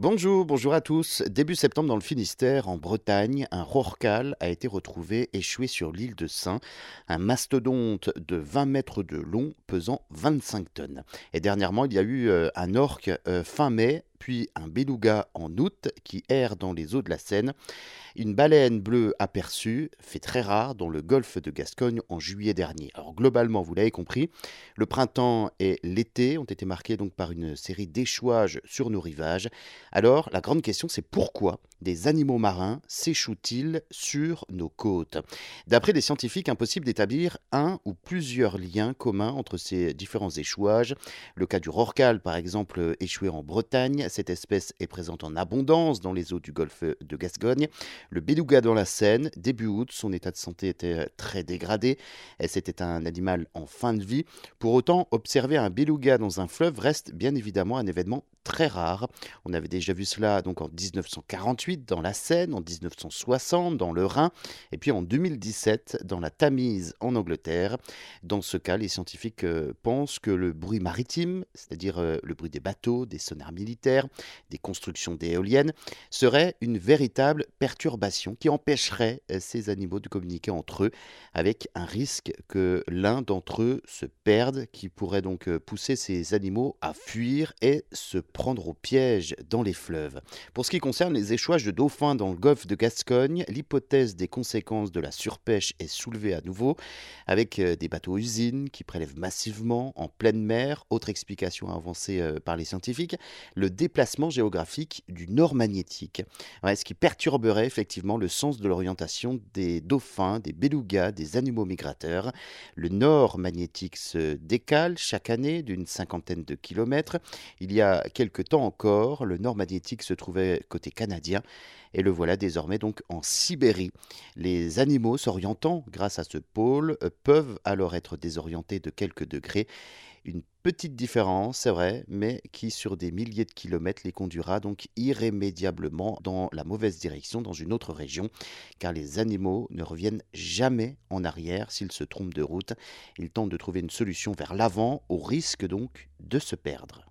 Bonjour, bonjour à tous. Début septembre dans le Finistère, en Bretagne, un rorcal a été retrouvé échoué sur l'île de Saint, un mastodonte de 20 mètres de long pesant 25 tonnes. Et dernièrement, il y a eu euh, un orque euh, fin mai puis un beluga en août qui erre dans les eaux de la Seine. Une baleine bleue aperçue, fait très rare, dans le golfe de Gascogne en juillet dernier. Alors globalement, vous l'avez compris, le printemps et l'été ont été marqués donc par une série d'échouages sur nos rivages. Alors la grande question c'est pourquoi des animaux marins s'échouent-ils sur nos côtes? D'après les scientifiques, impossible d'établir un ou plusieurs liens communs entre ces différents échouages. Le cas du rorcal par exemple échoué en Bretagne, cette espèce est présente en abondance dans les eaux du golfe de Gascogne. Le beluga dans la Seine, début août, son état de santé était très dégradé. C'était un animal en fin de vie. Pour autant, observer un beluga dans un fleuve reste bien évidemment un événement très rare. On avait déjà vu cela donc en 1948 dans la Seine, en 1960 dans le Rhin, et puis en 2017 dans la Tamise en Angleterre. Dans ce cas, les scientifiques euh, pensent que le bruit maritime, c'est-à-dire euh, le bruit des bateaux, des sonars militaires, des constructions d'éoliennes, serait une véritable perturbation qui empêcherait euh, ces animaux de communiquer entre eux, avec un risque que l'un d'entre eux se perde, qui pourrait donc pousser ces animaux à fuir et se prendre au piège dans les fleuves. Pour ce qui concerne les échouages de dauphins dans le golfe de Gascogne, l'hypothèse des conséquences de la surpêche est soulevée à nouveau, avec euh, des bateaux-usines qui prélèvent massivement en pleine mer. Autre explication avancée euh, par les scientifiques, le déplacement géographique du nord magnétique, ce qui perturberait effectivement le sens de l'orientation des dauphins, des belugas, des animaux migrateurs. Le nord magnétique se décale chaque année d'une cinquantaine de kilomètres. Il y a quelque temps encore, le nord magnétique se trouvait côté canadien et le voilà désormais donc en Sibérie. Les animaux s'orientant grâce à ce pôle euh, peuvent alors être désorientés de quelques degrés. Une petite différence, c'est vrai, mais qui sur des milliers de kilomètres les conduira donc irrémédiablement dans la mauvaise direction, dans une autre région, car les animaux ne reviennent jamais en arrière s'ils se trompent de route. Ils tentent de trouver une solution vers l'avant, au risque donc de se perdre.